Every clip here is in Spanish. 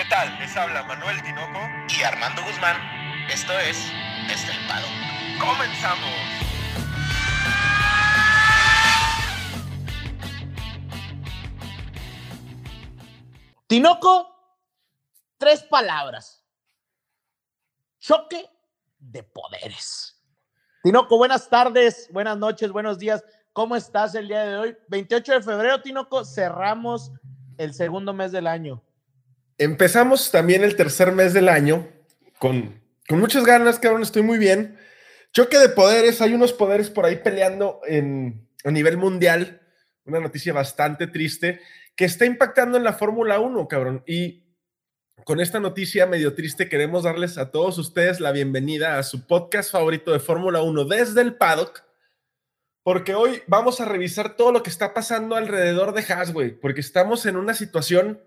¿Qué tal? Les habla Manuel Tinoco y Armando Guzmán. Esto es Estelpado. ¡Comenzamos! Tinoco, tres palabras. Choque de poderes. Tinoco, buenas tardes, buenas noches, buenos días. ¿Cómo estás el día de hoy? 28 de febrero, Tinoco, cerramos el segundo mes del año. Empezamos también el tercer mes del año con, con muchas ganas, cabrón, estoy muy bien. Choque de poderes, hay unos poderes por ahí peleando a nivel mundial, una noticia bastante triste que está impactando en la Fórmula 1, cabrón. Y con esta noticia medio triste queremos darles a todos ustedes la bienvenida a su podcast favorito de Fórmula 1 desde el paddock, porque hoy vamos a revisar todo lo que está pasando alrededor de Haas, güey, porque estamos en una situación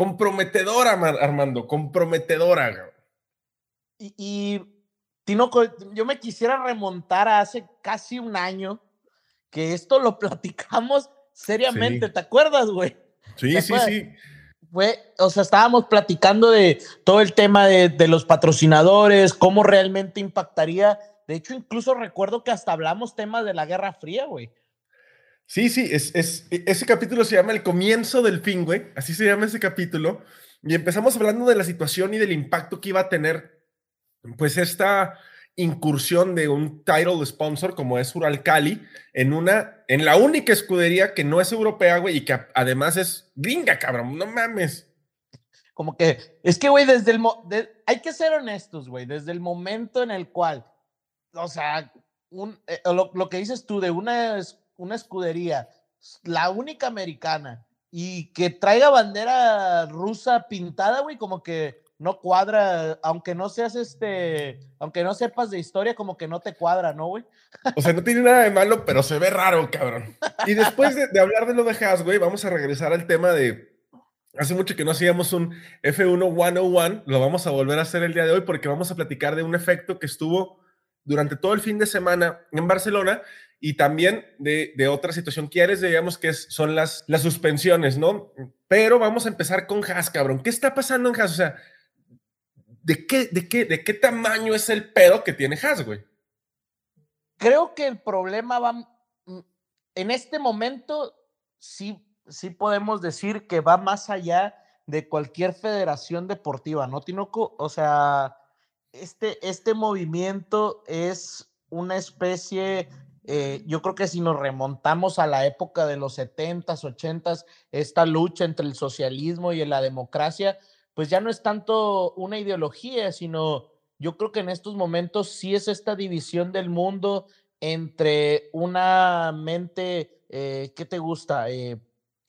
comprometedora, Armando, comprometedora. Y, y Tinoco, yo me quisiera remontar a hace casi un año que esto lo platicamos seriamente, ¿te acuerdas, güey? Sí, sí, sí. O sea, estábamos platicando de todo el tema de, de, los patrocinadores, cómo realmente impactaría. De hecho, incluso recuerdo que hasta hablamos temas de la Guerra Fría, güey. Sí, sí, es, es, ese capítulo se llama El comienzo del fin, güey. Así se llama ese capítulo. Y empezamos hablando de la situación y del impacto que iba a tener, pues, esta incursión de un title sponsor como es Uralcali en una, en la única escudería que no es europea, güey, y que además es gringa, cabrón, no mames. Como que, es que, güey, desde el, hay que ser honestos, güey, desde el momento en el cual, o sea, un, eh, lo, lo, que dices tú de una una escudería, la única americana, y que traiga bandera rusa pintada, güey, como que no cuadra, aunque no seas este, aunque no sepas de historia, como que no te cuadra, ¿no, güey? O sea, no tiene nada de malo, pero se ve raro, cabrón. Y después de, hablar de lo de Haas, güey, vamos a regresar al tema de. Hace mucho que no hacíamos un F1 101, lo vamos a volver a hacer el día de hoy porque vamos a platicar de un efecto que estuvo durante todo el fin de semana en Barcelona y también de, de, otra situación que ya les digamos que es, son las, las suspensiones, ¿no? Pero vamos a empezar con Haas, cabrón. ¿Qué está pasando en Haas? O sea, ¿de qué, de qué, de qué tamaño es el pedo que tiene Haas, güey? Creo que el problema va, mm, en este momento, sí, sí podemos decir que va más allá de cualquier federación deportiva, ¿no, Tinoco? O sea, este, este movimiento es una especie eh, yo creo que si nos remontamos a la época de los 70s, 80s, esta lucha entre el socialismo y la democracia, pues ya no es tanto una ideología, sino yo creo que en estos momentos sí es esta división del mundo entre una mente, eh, ¿qué te gusta? Eh,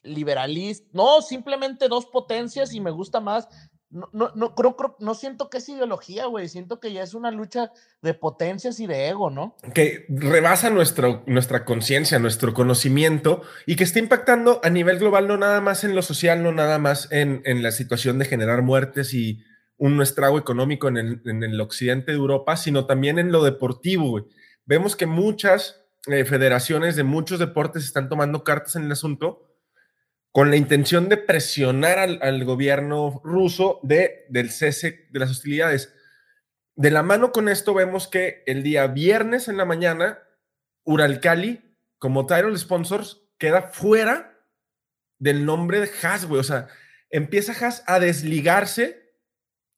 liberalista, no, simplemente dos potencias y me gusta más no, no, no, creo, no siento que es ideología, güey. Siento que ya es una lucha de potencias y de ego, ¿no? Que rebasa nuestro, nuestra conciencia, nuestro conocimiento y que está impactando a nivel global, no nada más en lo social, no nada más en, en la situación de generar muertes y un estrago económico en el, en el occidente de Europa, sino también en lo deportivo. Vemos que muchas eh, federaciones de muchos deportes están tomando cartas en el asunto con la intención de presionar al, gobierno ruso de, del cese de las hostilidades. De la mano con esto vemos que el día viernes en la mañana, Uralcali, como title sponsors, queda fuera del nombre de Haas, güey. O sea, empieza Haas a desligarse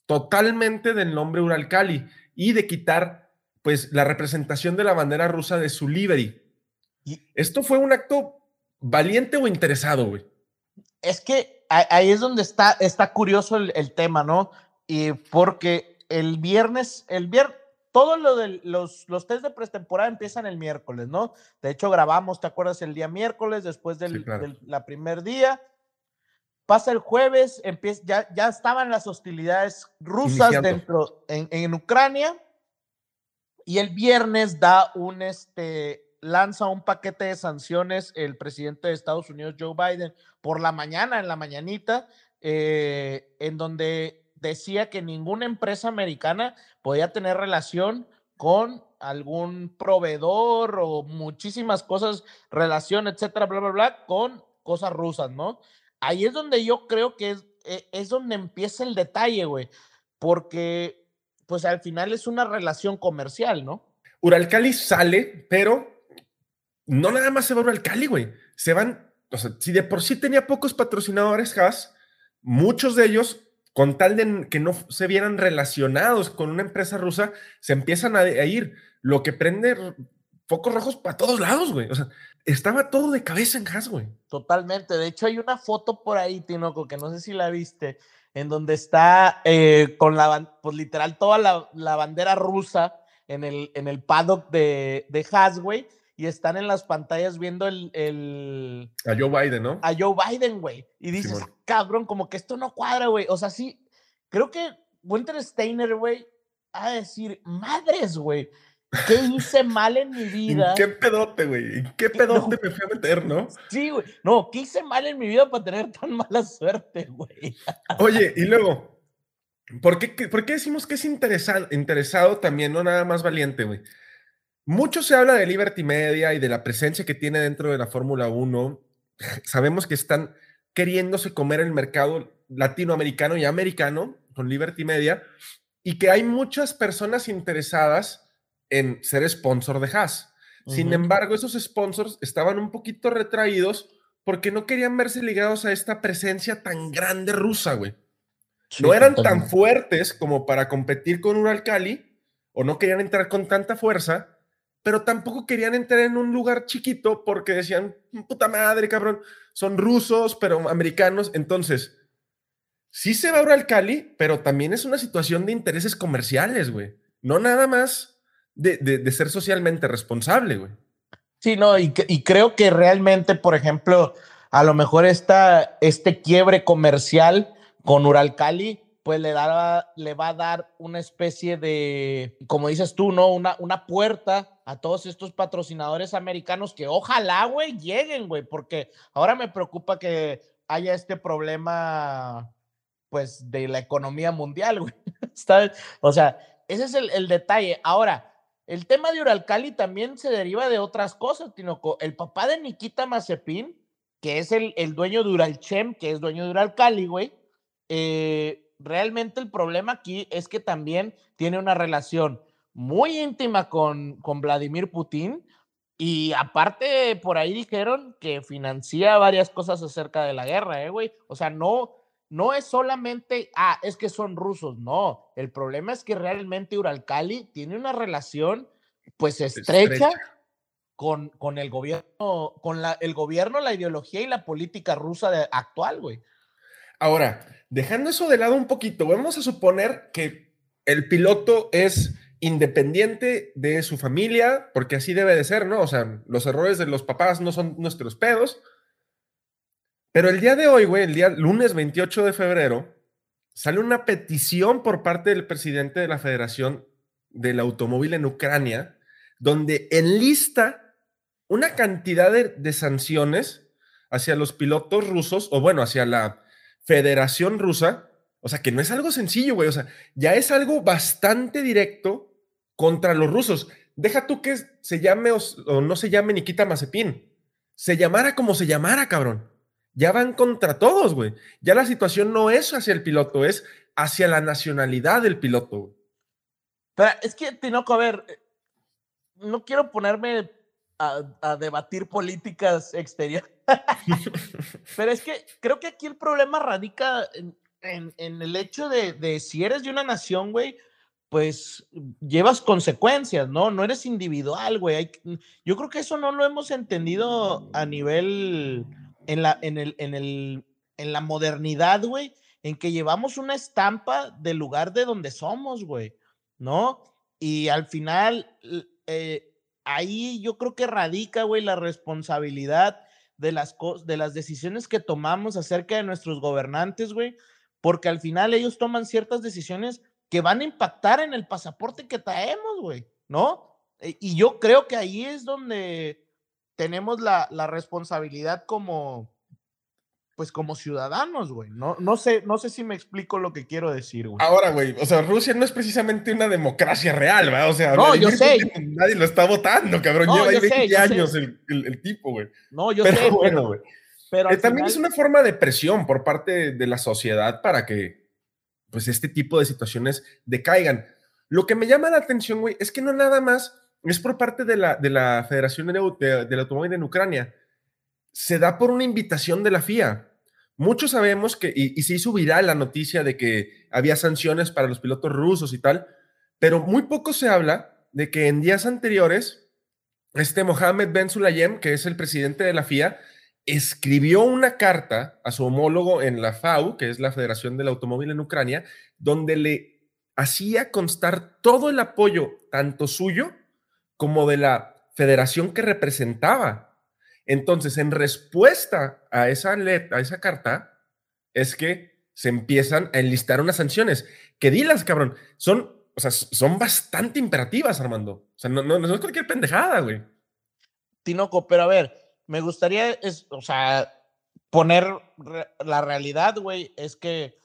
totalmente del nombre Uralcali y de quitar, pues, la representación de la bandera rusa de su livery. Y esto fue un acto valiente o interesado, güey es que ahí es donde está, está curioso el, tema, ¿no? Y porque el viernes, el viernes, todo lo de los, los test de pretemporada empiezan el miércoles, ¿no? De hecho, grabamos, ¿te acuerdas? El día miércoles, después del, la primer día. Pasa el jueves, empieza, ya, ya estaban las hostilidades rusas dentro, en, en Ucrania. Y el viernes da un, este, lanza un paquete de sanciones el presidente de Estados Unidos, Joe Biden, por la mañana, en la mañanita, eh, en donde decía que ninguna empresa americana podía tener relación con algún proveedor o muchísimas cosas, relación, etcétera, bla, bla, bla, con cosas rusas, ¿no? Ahí es donde yo creo que es, e, es donde empieza el detalle, güey, porque pues al final es una relación comercial, ¿no? Uralcali sale, pero no nada más se va a Uralcali, güey. Se van, o sea, si de por sí tenía pocos patrocinadores Haas, muchos de ellos, con tal de que no se vieran relacionados con una empresa rusa, se empiezan a, ir. Lo que prende focos rojos para todos lados, güey. O sea, estaba todo de cabeza en Haas, güey. Totalmente. De hecho, hay una foto por ahí, Tinoco, que no sé si la viste, en donde está eh, con la, pues literal, toda la, bandera rusa en el, en el paddock de, de Haas, güey y están en las pantallas viendo el, el... A Joe Biden, ¿no? A Joe Biden, güey. Y dices, cabrón, como que esto no cuadra, güey. O sea, sí, creo que Winter Steiner, güey, a decir, madres, güey. ¿Qué hice mal en mi vida? ¿En qué pedote, güey? ¿En qué pedote me fui a meter, no? Sí, güey. No, ¿qué hice mal en mi vida para tener tan mala suerte, güey? Oye, y luego, ¿por qué, ¿por qué decimos que es interesado también, no nada más valiente, güey? Mucho se habla de Liberty Media y de la presencia que tiene dentro de la Fórmula 1. Sabemos que están queriéndose comer el mercado latinoamericano y americano con Liberty Media y que hay muchas personas interesadas en ser sponsor de Haas. Sin embargo, esos sponsors estaban un poquito retraídos porque no querían verse ligados a esta presencia tan grande rusa, güey. no eran tan fuertes como para competir con un Alcali o no querían entrar con tanta fuerza pero tampoco querían entrar en un lugar chiquito porque decían, puta madre, cabrón, son rusos, pero americanos. Entonces, sí se va ahora al Cali, pero también es una situación de intereses comerciales, güey. No nada más de, ser socialmente responsable, güey. Sí, no, y, creo que realmente, por ejemplo, a lo mejor esta, este quiebre comercial con Uralcali pues le, le va a dar una especie de, como dices tú, ¿no? Una, una puerta a todos estos patrocinadores americanos que ojalá, güey, lleguen, güey, porque ahora me preocupa que haya este problema, pues, de la economía mundial, güey. O sea, ese es el, detalle. Ahora, el tema de Uralcali también se deriva de otras cosas, Tinoco. El papá de Nikita Mazepin, que es el, el dueño de Uralchem, que es dueño de Uralcali, güey, eh, realmente el problema aquí es que también tiene una relación muy íntima con, con Vladimir Putin y aparte por ahí dijeron que financia varias cosas acerca de la guerra, ¿eh, güey? O sea, no, no es solamente, ah, es que son rusos, no. El problema es que realmente Uralcali tiene una relación pues estrecha, Con, con, el gobierno, con la, el gobierno, la ideología y la política rusa de, actual, güey. Ahora, dejando eso de lado un poquito, vamos a suponer que el piloto es independiente de su familia, porque así debe de ser, ¿no? O sea, los errores de los papás no son nuestros pedos. Pero el día de hoy, güey, el día lunes 28 de febrero, sale una petición por parte del presidente de la Federación del Automóvil en Ucrania, donde enlista una cantidad de, de sanciones hacia los pilotos rusos, o bueno, hacia la Federación Rusa, o sea, que no es algo sencillo, güey, o sea, ya es algo bastante directo contra los rusos. Deja tú que se llame o, no se llame Nikita Mazepin, se llamara como se llamara, cabrón. Ya van contra todos, güey. Ya la situación no es hacia el piloto, es hacia la nacionalidad del piloto. Pero es que, Tinoco, a ver, eh, no quiero ponerme a, debatir políticas exteriores. Pero es que creo que aquí el problema radica en, el hecho de, si eres de una nación, güey, pues llevas consecuencias, ¿no? No eres individual, güey. yo creo que eso no lo hemos entendido a nivel, en la modernidad, güey, en que llevamos una estampa del lugar de donde somos, güey, ¿no? Y al final, eh, ahí yo creo que radica, güey, la responsabilidad de las, de las decisiones que tomamos acerca de nuestros gobernantes, güey, porque al final ellos toman ciertas decisiones que van a impactar en el pasaporte que traemos, güey, ¿no? E, y yo creo que ahí es donde tenemos la, la responsabilidad como, pues como ciudadanos, güey. No, no, sé, no sé si me explico lo que quiero decir, güey. Ahora, güey, o sea, Rusia no es precisamente una democracia real, ¿verdad? O sea, no, yo sé. nadie lo está votando, cabrón. Lleva ahí 20 años el, el, tipo, güey. No, yo sé. Bueno, güey. Pero Eh, también final- es una forma de presión por parte de la sociedad para que pues este tipo de situaciones decaigan. Lo que me llama la atención, güey, es que no nada más es por parte de la, de la Federación de, de- del Automóvil en Ucrania. Se da por una invitación de la FIA. Muchos sabemos que, y, y se hizo viral la noticia de que había sanciones para los pilotos rusos y tal, pero muy poco se habla de que en días anteriores, este Mohamed Ben Sulayem, que es el presidente de la FIA, escribió una carta a su homólogo en la FAU, que es la Federación del Automóvil en Ucrania, donde le hacía constar todo el apoyo, tanto suyo como de la federación que representaba. Entonces, en respuesta a esa, a esa carta, es que se empiezan a enlistar unas sanciones. Que dilas, cabrón, son, o sea, son bastante imperativas, Armando. O sea, no, no, no es cualquier pendejada, güey. Tinoco, pero a ver, me gustaría, es, o sea, poner re- la realidad, güey, es que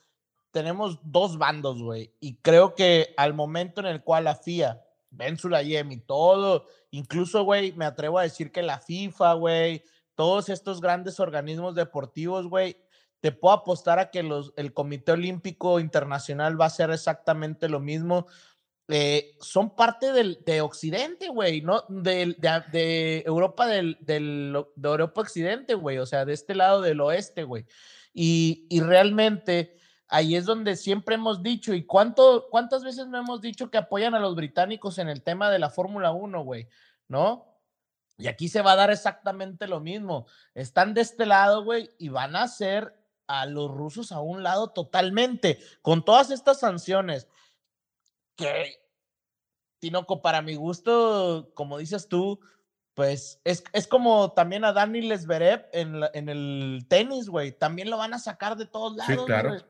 tenemos dos bandos, güey, y creo que al momento en el cual la FIA, Ben Sulayem y todo, incluso, güey, me atrevo a decir que la FIFA, güey, todos estos grandes organismos deportivos, güey, te puedo apostar a que los, el Comité Olímpico Internacional va a hacer exactamente lo mismo eh, son parte del, de Occidente, güey, ¿no? Del- De, de Europa del, del- de Europa Occidente, güey, o sea, de este lado del oeste, güey. Y, y realmente ahí es donde siempre hemos dicho, ¿y cuánto, cuántas veces no hemos dicho que apoyan a los británicos en el tema de la Fórmula 1, güey? ¿No? Y aquí se va a dar exactamente lo mismo. Están de este lado, güey, y van a hacer a los rusos a un lado totalmente, con todas estas sanciones que, Tinoco, para mi gusto, como dices tú, pues es, es como también a Dani Lesberev en, la- en el tenis, güey. También lo van a sacar de todos Sí, lados. claro. güey.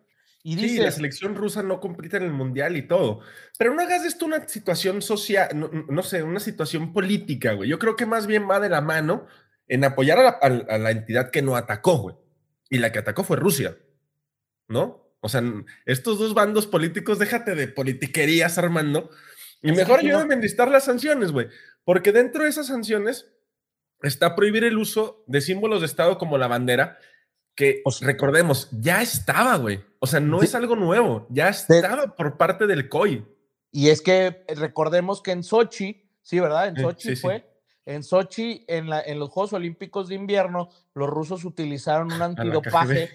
Y Sí, la selección rusa no compite en el mundial y todo. Pero no hagas de esto una situación social, no, no sé, una situación política, güey. Yo creo que más bien va de la mano en apoyar a la, a- a la entidad que no atacó, güey. Y la que atacó fue Rusia, ¿no? O sea, estos dos bandos políticos, déjate de politiquerías, Armando. Y mejor ayúdame a enlistar las sanciones, güey. Porque dentro de esas sanciones está prohibir el uso de símbolos de Estado como la bandera, que O sea- recordemos, ya estaba, güey. O sea, no es algo nuevo, ya de- estaba por parte del COI. y es que eh, recordemos que en Sochi, sí, ¿verdad? En Sochi sí, sí. fue. En Sochi, en, la, en los Juegos Olímpicos de Invierno, los rusos utilizaron un la antidopaje.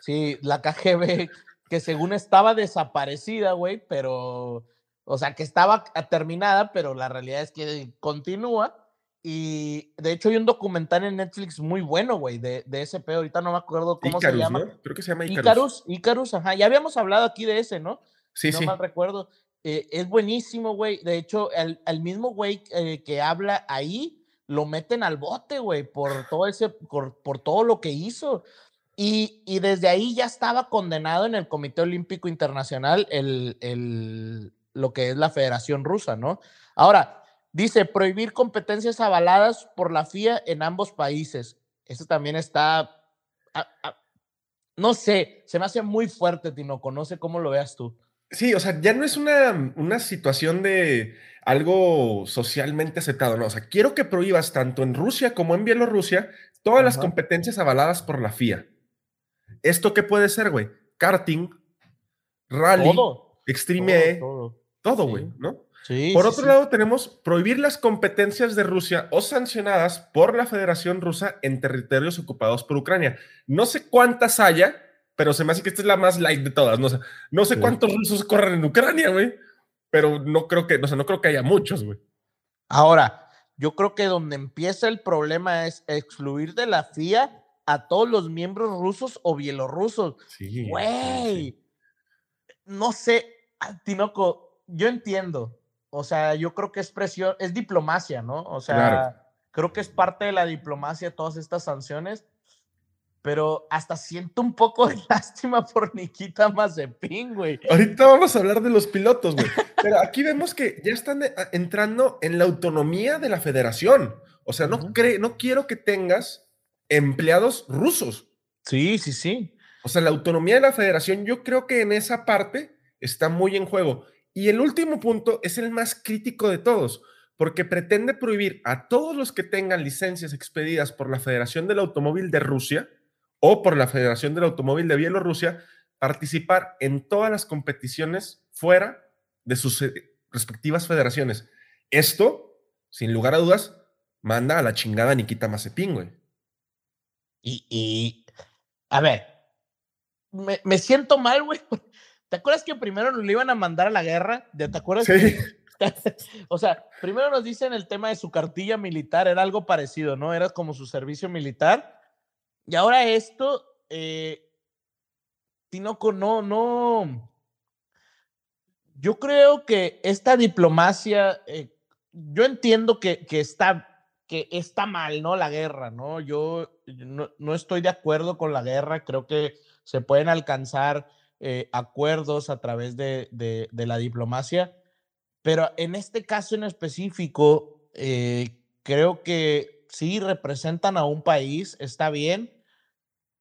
Sí, la KGB, que según estaba desaparecida, güey, pero, o sea, que estaba terminada, pero la realidad es que continúa. Y de hecho hay un documental en Netflix muy bueno, güey, de, de ese pedo. Ahorita no me acuerdo cómo Icarus, se llama. ¿no? Creo que se llama Icarus. Icarus, Icarus, ajá. Ya habíamos hablado aquí de ese, ¿no? Sí, no sí. mal recuerdo. Eh, es buenísimo, güey. De hecho, el, el mismo güey eh, que habla ahí lo meten al bote, güey, por todo ese, por, por todo lo que hizo. Y, y desde ahí ya estaba condenado en el Comité Olímpico Internacional el, el- lo que es la Federación Rusa, ¿no? Ahora, dice prohibir competencias avaladas por la FIA en ambos países. Eso también está, a- a- no sé, se me hace muy fuerte, Tinoco, no sé cómo lo veas tú. Sí, o sea, ya no es una, una situación de algo socialmente aceptado, no. O sea, quiero que prohíbas tanto en Rusia como en Bielorrusia todas las competencias avaladas por la FIA. ¿Esto qué puede ser, güey? Karting, rally, Todo. Extreme todo, E, todo. todo, Sí. güey, ¿no? Sí, Por sí, otro sí. lado, tenemos prohibir las competencias de Rusia o sancionadas por la Federación Rusa en territorios ocupados por Ucrania. No sé cuántas haya, pero se me hace que esta es la más light de todas. No sé, no sé Sí. cuántos rusos corren en Ucrania, güey, pero no creo que, o sea, no creo que haya muchos, güey. Ahora, yo creo que donde empieza el problema es excluir de la FIA a todos los miembros rusos o bielorrusos. Güey, no sé, Tinoco, yo entiendo. O sea, yo creo que es presión, es diplomacia, ¿no? O sea, Claro. creo que es parte de la diplomacia todas estas sanciones, pero hasta siento un poco de lástima por Nikita Mazepin, güey. Ahorita vamos a hablar de los pilotos, güey. Pero aquí vemos que ya están eh, entrando en la autonomía de la federación. O sea, no, cre- no quiero que tengas empleados rusos. Sí, sí, sí. O sea, la autonomía de la federación, yo creo que en esa parte está muy en juego. Y el último punto es el más crítico de todos, porque pretende prohibir a todos los que tengan licencias expedidas por la Federación del Automóvil de Rusia o por la Federación del Automóvil de Bielorrusia participar en todas las competiciones fuera de sus eh, respectivas federaciones. Esto, sin lugar a dudas, manda a la chingada Nikita Mazepin, güey. Y, a ver, me siento mal, güey. ¿Te acuerdas que primero nos lo iban a mandar a la guerra? ¿Te acuerdas? Sí. o sea, primero nos dicen el tema de su cartilla militar, era algo parecido, ¿no? Era como su servicio militar. Y ahora esto, eh, Tinoco, no, no. Yo creo que esta diplomacia, eh, yo entiendo que, que, está, que está mal, ¿no? La guerra, ¿no? Yo no, no estoy de acuerdo con la guerra, creo que se pueden alcanzar eh, acuerdos a través de, de, la diplomacia, pero en este caso en específico, eh, creo que sí representan a un país, está bien,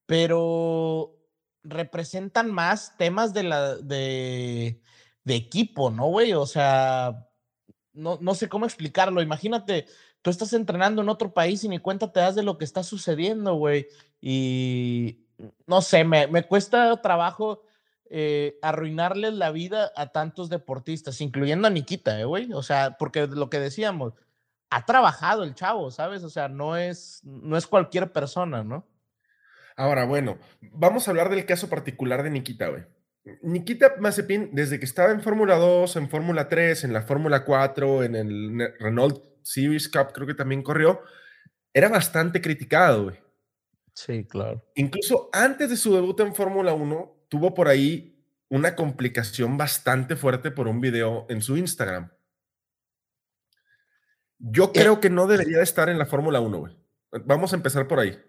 pero representan más temas de, la, de, de equipo, ¿no, güey? O sea, no, no sé cómo explicarlo. Imagínate, tú estás entrenando en otro país y ni cuenta te das de lo que está sucediendo, güey. Y no sé, me, me cuesta trabajo eh, arruinarles la vida a tantos deportistas, incluyendo a Nikita, ¿eh, güey? O sea, porque lo que decíamos, ha trabajado el chavo, ¿sabes? O sea, no es, no es cualquier persona, ¿no? Ahora, bueno, vamos a hablar del caso particular de Nikita, güey. Nikita Mazepin, desde que estaba en Fórmula 2, en Fórmula 3, en la Fórmula 4, en el Renault Series Cup, creo que también corrió, era bastante criticado, güey. Sí, claro. Incluso antes de su debut en Fórmula 1, tuvo por ahí una complicación bastante fuerte por un video en su Instagram. Yo creo que no debería de estar en la Fórmula 1, güey. Vamos a empezar por ahí.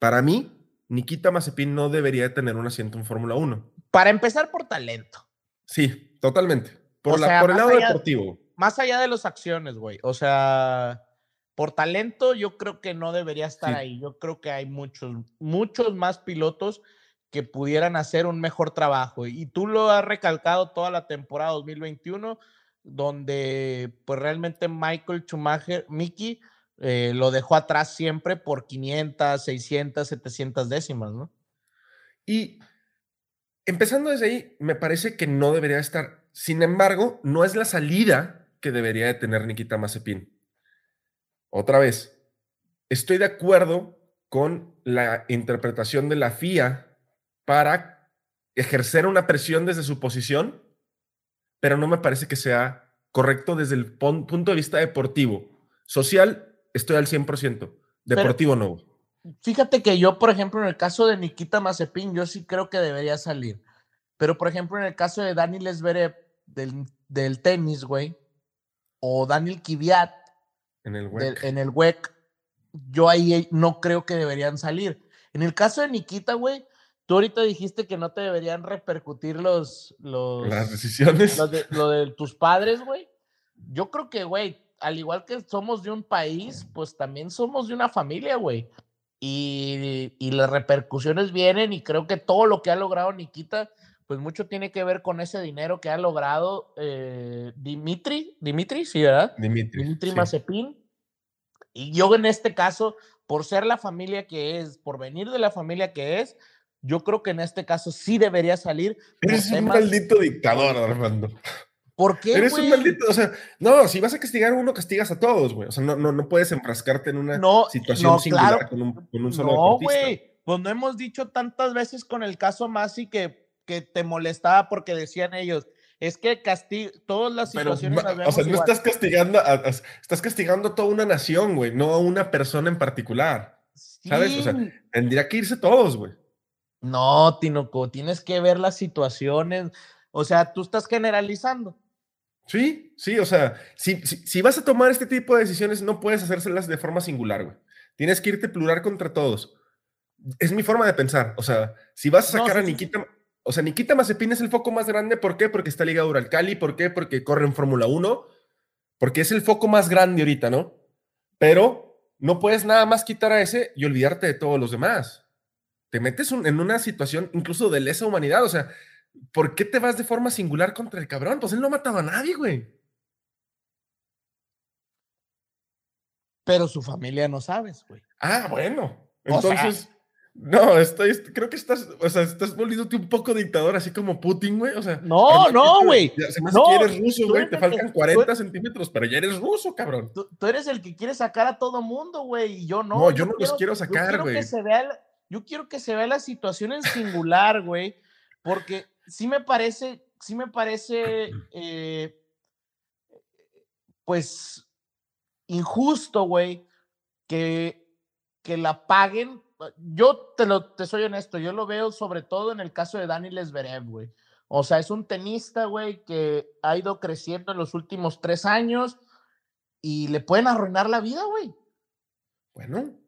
Para mí, Nikita Mazepin no debería de tener un asiento en Fórmula 1. Para empezar por talento. Sí, totalmente. Por, la, sea, por el lado allá, deportivo. Más allá de las acciones, güey. O sea, por talento yo creo que no debería estar sí. ahí. Yo creo que hay muchos, muchos más pilotos que pudieran hacer un mejor trabajo. Y tú lo has recalcado toda la temporada 2021, donde pues realmente Michael Schumacher, Mickey, eh, lo dejó atrás siempre por 500, 600, 700 décimas, ¿no? Y empezando desde ahí, me parece que no debería estar. Sin embargo, no es la salida que debería de tener Nikita Mazepin. Otra vez, estoy de acuerdo con la interpretación de la FIA para ejercer una presión desde su posición, pero no me parece que sea correcto desde el punto de vista deportivo. Social, estoy al 100%. Deportivo, pero, no. Fíjate que yo, por ejemplo, en el caso de Nikita Mazepin, yo sí creo que debería salir. Pero, por ejemplo, en el caso de Daniel Esverev del, del tenis, güey, o Daniel Kiviat en el WEC. Del, en el WEC, yo ahí no creo que deberían salir. En el caso de Nikita, güey, Tú ahorita dijiste que no te deberían repercutir los. los Las decisiones. Lo de, lo de tus padres, güey. Yo creo que, güey, al igual que somos de un país, pues también somos de una familia, güey. Y, y, las repercusiones vienen y creo que todo lo que ha logrado Nikita, pues mucho tiene que ver con ese dinero que ha logrado eh, Dimitri, Dimitri, sí, ¿verdad? Dimitri. Dimitri sí. Mazepin. Y yo en este caso, por ser la familia que es, por venir de la familia que es, yo creo que en este caso sí debería salir. Eres un maldito dictador, Armando. ¿Por qué? Eres wey? un maldito, o sea, no, si vas a castigar a uno, castigas a todos, güey. O sea, no, no, no puedes enfrascarte en una no, situación no, singular claro. con, un, con un solo No, güey. Pues no hemos dicho tantas veces con el caso Masi que, que te molestaba porque decían ellos, es que castig todas las Pero, situaciones las o sea, no igual. estás castigando, a, a- estás castigando a toda una nación, güey, no a una persona en particular, ¿sabes? O sea, Sí. tendría que irse todos, güey. No, Tinoco, tienes que ver las situaciones. O sea, tú estás generalizando. Sí, sí, o sea, si, si, si vas a tomar este tipo de decisiones, no puedes hacérselas de forma singular, güey. Tienes que irte plural contra todos. Es mi forma de pensar. O sea, si vas a No, sacar sí, a sí, Nikita, o sea, Nikita Mazepin es el foco más grande. ¿Por qué? Porque está ligado al Cali. ¿Por qué? Porque corre en Fórmula 1. Porque es el foco más grande ahorita, ¿no? Pero no puedes nada más quitar a ese y olvidarte de todos los demás. Te metes un- en una situación incluso de lesa humanidad. O sea, ¿por qué te vas de forma singular contra el cabrón? Pues él no mataba a nadie, güey. Pero su familia no sabes, güey. Ah, bueno. O sea, Entonces, No, estoy, creo que estás, o sea, estás volviéndote un poco dictador, así como Putin, güey. O sea, no, no, güey. Se me hace que eres ruso, güey. Te faltan 40 centímetros, pero ya eres ruso, cabrón. Tú, eres el que quiere sacar a todo mundo, güey, y yo no. No, yo, no los quiero sacar, güey. Yo quiero que se vea la situación en singular, güey, porque sí me parece, sí me parece, eh, pues, injusto, güey, que, que la paguen yo te lo te soy honesto, yo lo veo sobre todo en el caso de Dani Lesberev, güey. O sea, es un tenista, güey, que ha ido creciendo en los últimos tres años y le pueden arruinar la vida, güey. Bueno,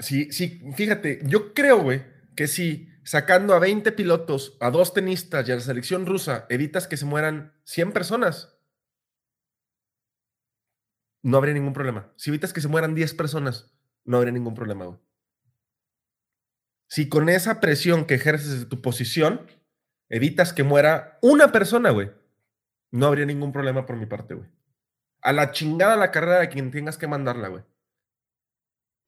sí, sí, fíjate, yo creo, güey, que si sacando a 20 pilotos, a dos tenistas y a la selección rusa, evitas que se mueran 100 personas, no habría ningún problema. Si evitas que se mueran 10 personas, no habría ningún problema, güey si con esa presión que ejerces de tu posición, evitas que muera una persona, güey, no habría ningún problema por mi parte, güey. A la chingada la carrera de quien tengas que mandarla, güey.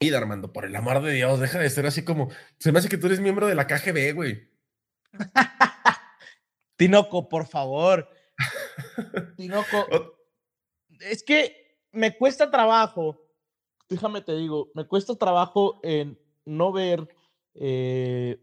Y Armando, por el amor de Dios, deja de ser así como. Se me hace que tú eres miembro de la KGB, güey. Tinoco, por favor. Tinoco. es que me cuesta trabajo. Déjame te digo, me cuesta trabajo en no ver eh,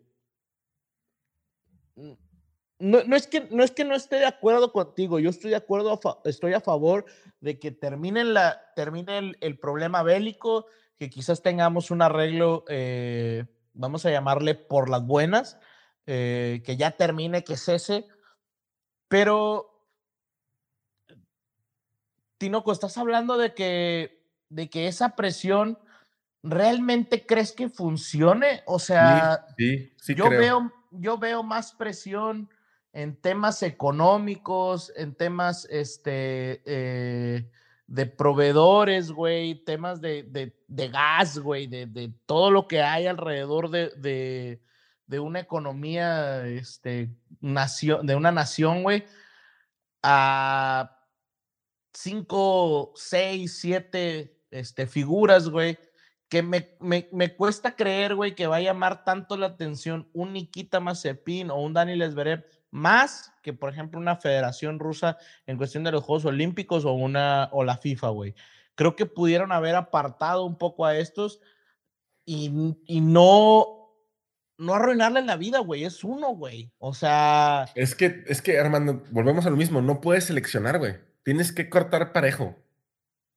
no, es que, no es que no esté de acuerdo contigo, yo estoy de acuerdo, estoy a favor de que termine, la, termine el, problema bélico, que quizás tengamos un arreglo, eh, vamos a llamarle por las buenas, eh, que ya termine, que cese, pero, Tinoco, estás hablando de que, de que esa presión ¿realmente crees que funcione? O sea, yo, Veo, yo veo más presión en temas económicos, en temas este, eh, de proveedores, güey, temas de, de, gas, güey, de, todo lo que hay alrededor de, una economía, este, de una nación, güey, a cinco, seis, siete este, figuras, güey, que me, me, cuesta creer, güey, que va a llamar tanto la atención un Nikita Mazepin o un Dani Lesberev más que, por ejemplo, una federación rusa en cuestión de los Juegos Olímpicos o, una, o la FIFA, güey. Creo que pudieron haber apartado un poco a estos y, no, no arruinarle la vida, güey. Es uno, güey. O sea. Es que, es que, Armando, volvemos a lo mismo. No puedes seleccionar, güey. Tienes que cortar parejo.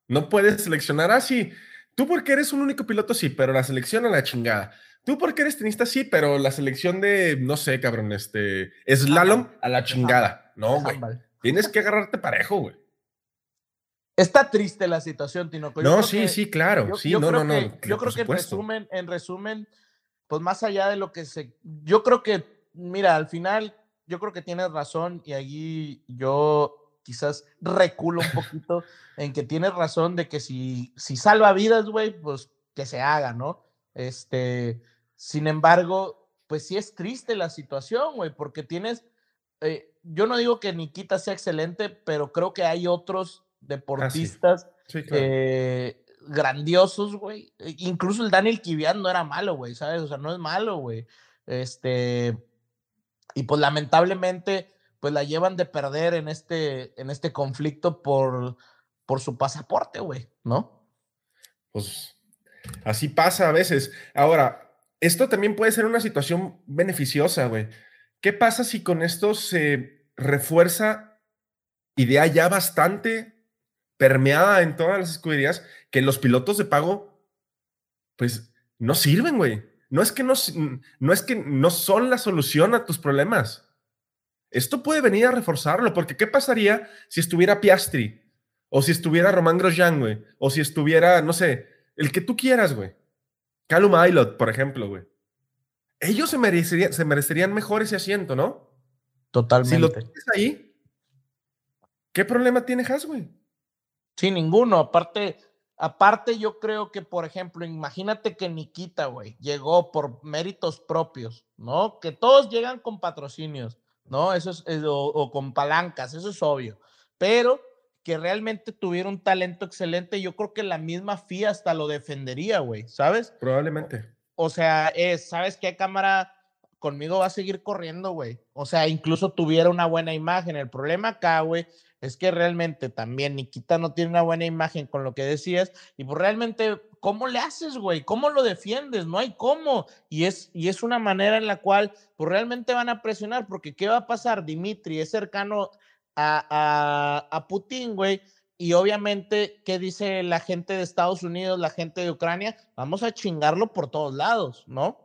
No puedes seleccionar así. Ah, Tú porque eres un único piloto, sí, pero la selección a la chingada. Tú porque eres tenista, sí, pero la selección de, no sé, cabrón, este, slalom a la chingada. No, güey. Tienes que agarrarte parejo, güey. Está triste la situación, Tinoco. no, sí, sí, claro. sí, no, no, no. yo creo que en resumen, en resumen, pues más allá de lo que se. Yo creo que, mira, al final, yo creo que tienes razón y allí yo quizás reculo un poquito en que tienes razón de que si, si salva vidas, güey, pues que se haga, ¿no? Este, sin embargo, pues sí es triste la situación, güey, porque tienes, eh, yo no digo que Nikita sea excelente, pero creo que hay otros ah, deportistas eh, grandiosos, güey. E, incluso el Daniel Kivian no era malo, güey, ¿sabes? O sea, no es malo, güey. Este, y pues lamentablemente pues la llevan de perder en este, en este conflicto por, por su pasaporte, güey, ¿no? Pues así pasa a veces. Ahora, esto también puede ser una situación beneficiosa, güey. ¿Qué pasa si con esto se refuerza idea ya bastante permeada en todas las escuderías que los pilotos de pago, pues, no sirven, güey? No es que no, no es que no son la solución a tus problemas. Esto puede venir a reforzarlo, porque ¿qué pasaría si estuviera Piastri? O si estuviera Román Grosjean, güey. O si estuviera, no sé, el que tú quieras, güey. Calum Aylot, por ejemplo, güey. Ellos se merecerían, se merecerían mejor ese asiento, ¿no? Totalmente. Si lo tienes ahí, ¿qué problema tiene Haas, güey? Sí, ninguno. Aparte, aparte, yo creo que, por ejemplo, imagínate que Nikita, güey, llegó por méritos propios, ¿no? Que todos llegan con patrocinios. ¿No? Eso es, eh, o, con palancas, eso es obvio. Pero que realmente tuviera un talento excelente, yo creo que la misma FIA hasta lo defendería, güey, ¿sabes? Probablemente. o sea, es, ¿sabes qué cámara? Conmigo va a seguir corriendo, güey. O sea, incluso tuviera una buena imagen. El problema acá, güey, es que realmente también Nikita no tiene una buena imagen con lo que decías. Y pues realmente, ¿cómo le haces, güey? ¿Cómo lo defiendes? No hay cómo. Y es, y es una manera en la cual, pues realmente van a presionar, porque ¿qué va a pasar? Dimitri es cercano a, a, Putin, güey y obviamente, ¿qué dice la gente de Estados Unidos, la gente de Ucrania? Vamos a chingarlo por todos lados, ¿no?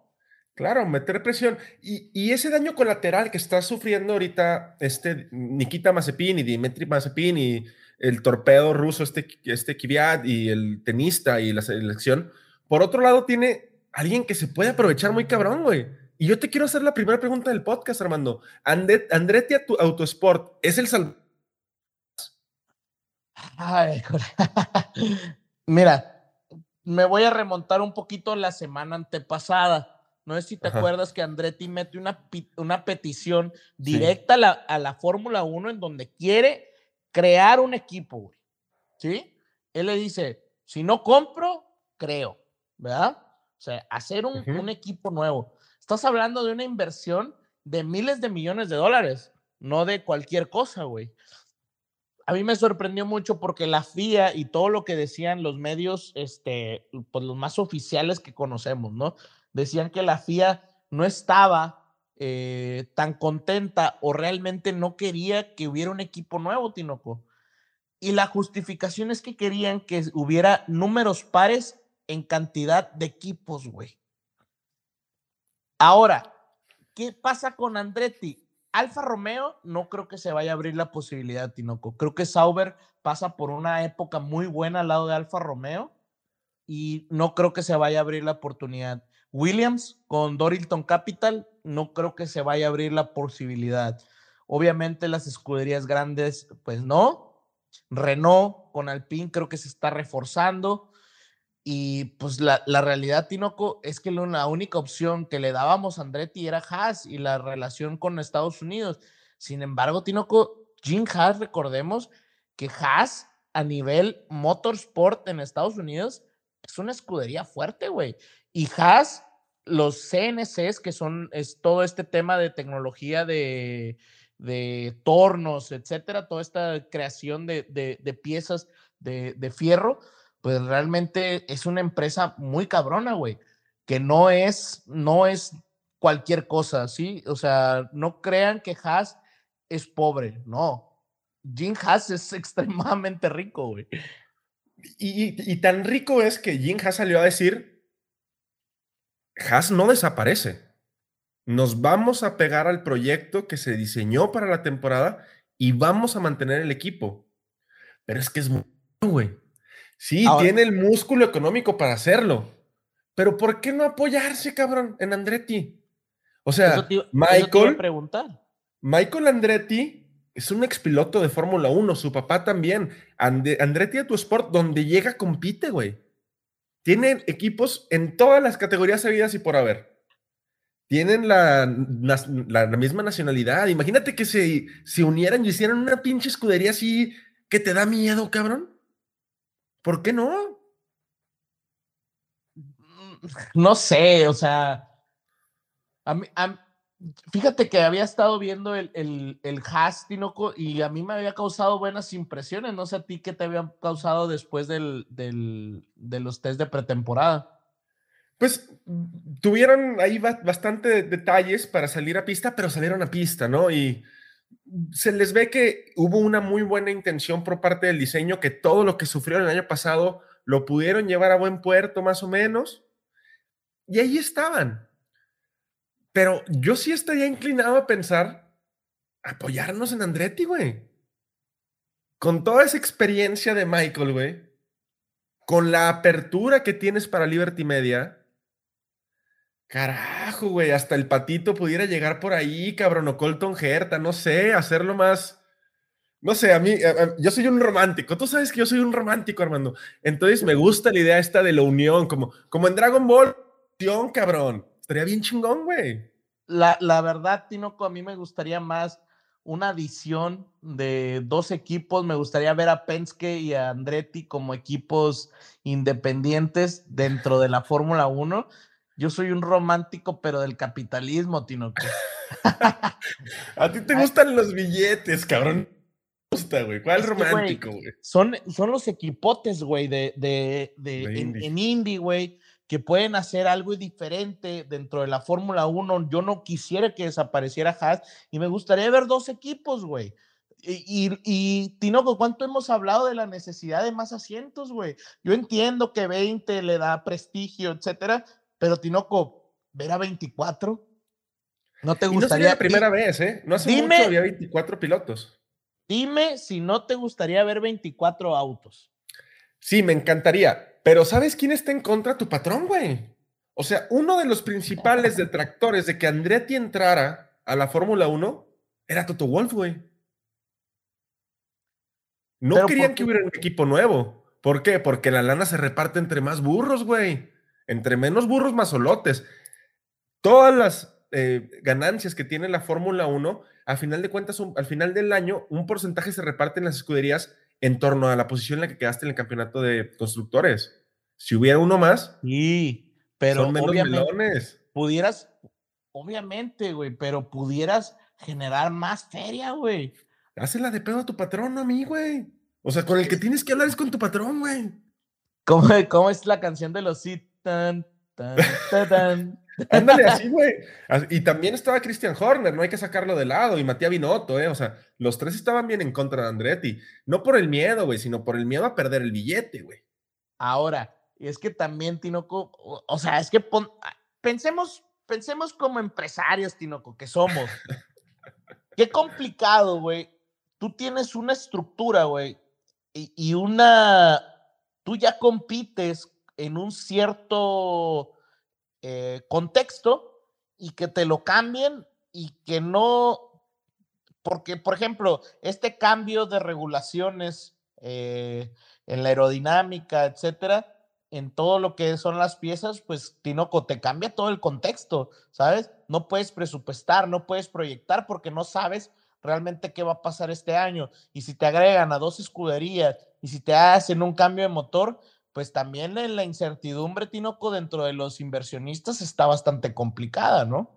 Claro, meter presión. Y, ese daño colateral que está sufriendo ahorita este Nikita Mazepin y Dimitri Mazepin y el torpedo ruso, este, este Kvyat y el tenista y la selección, por otro lado tiene alguien que se puede aprovechar muy cabrón, güey. Y yo te quiero hacer la primera pregunta del podcast, Armando. Andretti Autosport, ¿es el salvador Mira, me voy a remontar un poquito la semana antepasada. No sé si te acuerdas que Andretti mete una, una petición directa a la, a la Fórmula 1 en donde quiere crear un equipo, güey. ¿Sí? Él le dice, si no compro, creo, ¿verdad? O sea, hacer un, un equipo nuevo. Estás hablando de una inversión de miles de millones de dólares, no de cualquier cosa, güey a mí me sorprendió mucho porque la FIA y todo lo que decían los medios, este, pues los más oficiales que conocemos, ¿no? Decían que la FIA no estaba eh, tan contenta o realmente no quería que hubiera un equipo nuevo, Tinoco. Y la justificación es que querían que hubiera números pares en cantidad de equipos, güey. Ahora, ¿qué pasa con Andretti? Alfa Romeo no creo que se vaya a abrir la posibilidad, Tinoco. Creo que Sauber pasa por una época muy buena al lado de Alfa Romeo y no creo que se vaya a abrir la oportunidad. Williams con Dorilton Capital, no creo que se vaya a abrir la posibilidad. Obviamente las escuderías grandes, pues no. Renault con Alpine creo que se está reforzando. Y pues la, realidad, Tinoco, es que la única opción que le dábamos a Andretti era Haas y la relación con Estados Unidos. Sin embargo, Tinoco, Jim Haas, recordemos que Haas a nivel motorsport en Estados Unidos es una escudería fuerte, güey. Y Haas, los CNCs, que son es todo este tema de tecnología de, de tornos, etcétera, toda esta creación de, de piezas de, fierro, pues realmente es una empresa muy cabrona, güey, que no es, no es cualquier cosa, ¿sí? O sea, no crean que Haas es pobre, no. Jim Haas es extremadamente rico, güey. Y, y, tan rico es que Jim Haas salió a decir, Haas no desaparece. Nos vamos a pegar al proyecto que se diseñó para la temporada y vamos a mantener el equipo. Pero es que es muy, güey. Sí, tiene el músculo económico para hacerlo. Pero ¿por qué no apoyarse, cabrón, en Andretti? O sea, Michael. Michael Andretti es un expiloto de Fórmula 1, su papá también. Andretti a tu sport, donde llega, compite, güey. Tiene equipos en todas las categorías habidas y por haber. Tienen la, misma nacionalidad. Imagínate que se, unieran y hicieran una pinche escudería así que te da miedo, cabrón. ¿Por qué no? No sé, o sea, fíjate que había estado viendo el, el, el y a mí me había causado buenas impresiones. No sé a ti qué te habían causado después del, de los test de pretemporada. Pues tuvieron ahí bastante detalles para salir a pista, pero salieron a pista, ¿no? Y se les ve que hubo una muy buena intención por parte del diseño, que todo lo que sufrieron el año pasado lo pudieron llevar a buen puerto más o menos. Y ahí estaban. Pero yo sí estaría inclinado a pensar, apoyarnos en Andretti, güey. Con toda esa experiencia de Michael, güey. Con la apertura que tienes para Liberty Media Carajo, güey, hasta el patito pudiera llegar por ahí, cabrón, o Colton Herta, no sé, hacerlo más. No sé, a mí, yo soy un romántico. Tú sabes que yo soy un romántico, Armando. Entonces me gusta la idea esta de la unión, como, como en Dragon Ball, cabrón. Estaría bien chingón, güey. La, la verdad, Tinoco, a mí me gustaría más una adición de dos equipos. Me gustaría ver a Penske y a Andretti como equipos independientes dentro de la Fórmula 1 yo soy un romántico, pero del capitalismo, Tinoco. A ti te gustan los billetes, cabrón. gusta, güey. ¿Cuál romántico, güey? Son, son los equipotes, güey, de, de, en Indy, güey, que pueden hacer algo diferente dentro de la Fórmula 1. Yo no quisiera que desapareciera Haas y me gustaría ver dos equipos, güey. Y, y, y, Tinoco, ¿cuánto hemos hablado de la necesidad de más asientos, güey? Yo entiendo que 20 le da prestigio, etcétera, pero Tinoco, ver a 24, ¿no te gustaría? no sería la primera vez, ¿eh? No hace mucho había 24 pilotos. Dime si no te gustaría ver 24 autos. Sí, me encantaría, pero ¿sabes quién está en contra? Tu patrón, güey. O sea, uno de los principales detractores de que Andretti entrara a la Fórmula 1 era Toto Wolf, güey. No querían que hubiera un equipo nuevo. ¿Por qué? Porque la lana se reparte entre más burros, güey. Entre menos burros, más solotes. Todas las eh, ganancias que tiene la Fórmula 1, a final de cuentas, al final del año, un porcentaje se reparte en las escuderías en torno a la posición en la que quedaste en el campeonato de constructores. Si hubiera uno más, sí, pero son menos melones. Pudieras, obviamente, güey, pero pudieras generar más feria, güey. Hazla de pedo a tu patrón, a mí, güey. O sea, con el que tienes que hablar es con tu patrón, güey. ¿Cómo, ¿Cómo, es la canción de los sí? Tan, tan, tan, Ándale así, güey. Y también estaba Christian Horner, no hay que sacarlo de lado, y Matías Binotto, ¿eh? O sea, los tres estaban bien en contra de Andretti. No por el miedo, güey, sino por el miedo a perder el billete, güey. Ahora, y es que también, Tinoco, o, sea, es que pensemos, pensemos como empresarios, Tinoco, que somos. Qué complicado, güey. Tú tienes una estructura, güey, y, y una. Tú ya compites en un cierto eh, contexto y que te lo cambien y que no, porque por ejemplo, este cambio de regulaciones eh, en la aerodinámica, etcétera, en todo lo que son las piezas, pues Tinoco te cambia todo el contexto, ¿sabes? No puedes presupuestar, no puedes proyectar porque no sabes realmente qué va a pasar este año. Y si te agregan a dos escuderías y si te hacen un cambio de motor, pues también la incertidumbre, Tinoco, dentro de los inversionistas está bastante complicada, ¿no?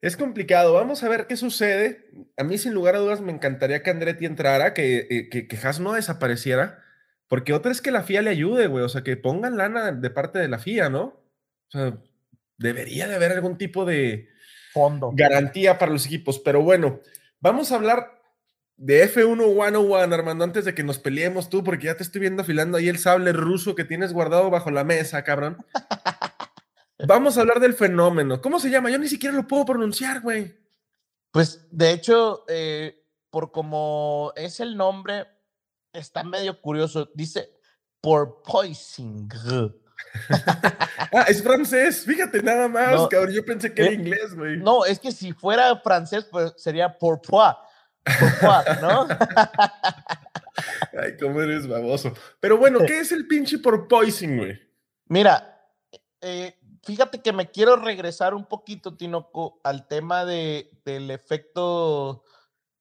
Es complicado. Vamos a ver qué sucede. A mí, sin lugar a dudas, me encantaría que Andretti entrara, que, eh, que, que Haas no desapareciera, porque otra es que la FIA le ayude, güey. O sea, que pongan lana de parte de la FIA, ¿no? O sea, debería de haber algún tipo de fondo. Garantía para los equipos. Pero bueno, vamos a hablar de F1 101, Armando, antes de que nos peleemos tú, porque ya te estoy viendo afilando ahí el sable ruso que tienes guardado bajo la mesa, cabrón. Vamos a hablar del fenómeno. ¿Cómo se llama? Yo ni siquiera lo puedo pronunciar, güey. Pues de hecho, eh, por como es el nombre, está medio curioso. Dice por poising. ah, es francés, fíjate nada más, cabrón. Yo pensé que era eh, inglés, güey. No, es que si fuera francés, pues sería pourpois ¿no? Ay, cómo eres baboso. Pero bueno, ¿qué es el pinche porpoising, güey? Mira, eh, fíjate que me quiero regresar un poquito, Tinoco, al tema de, del efecto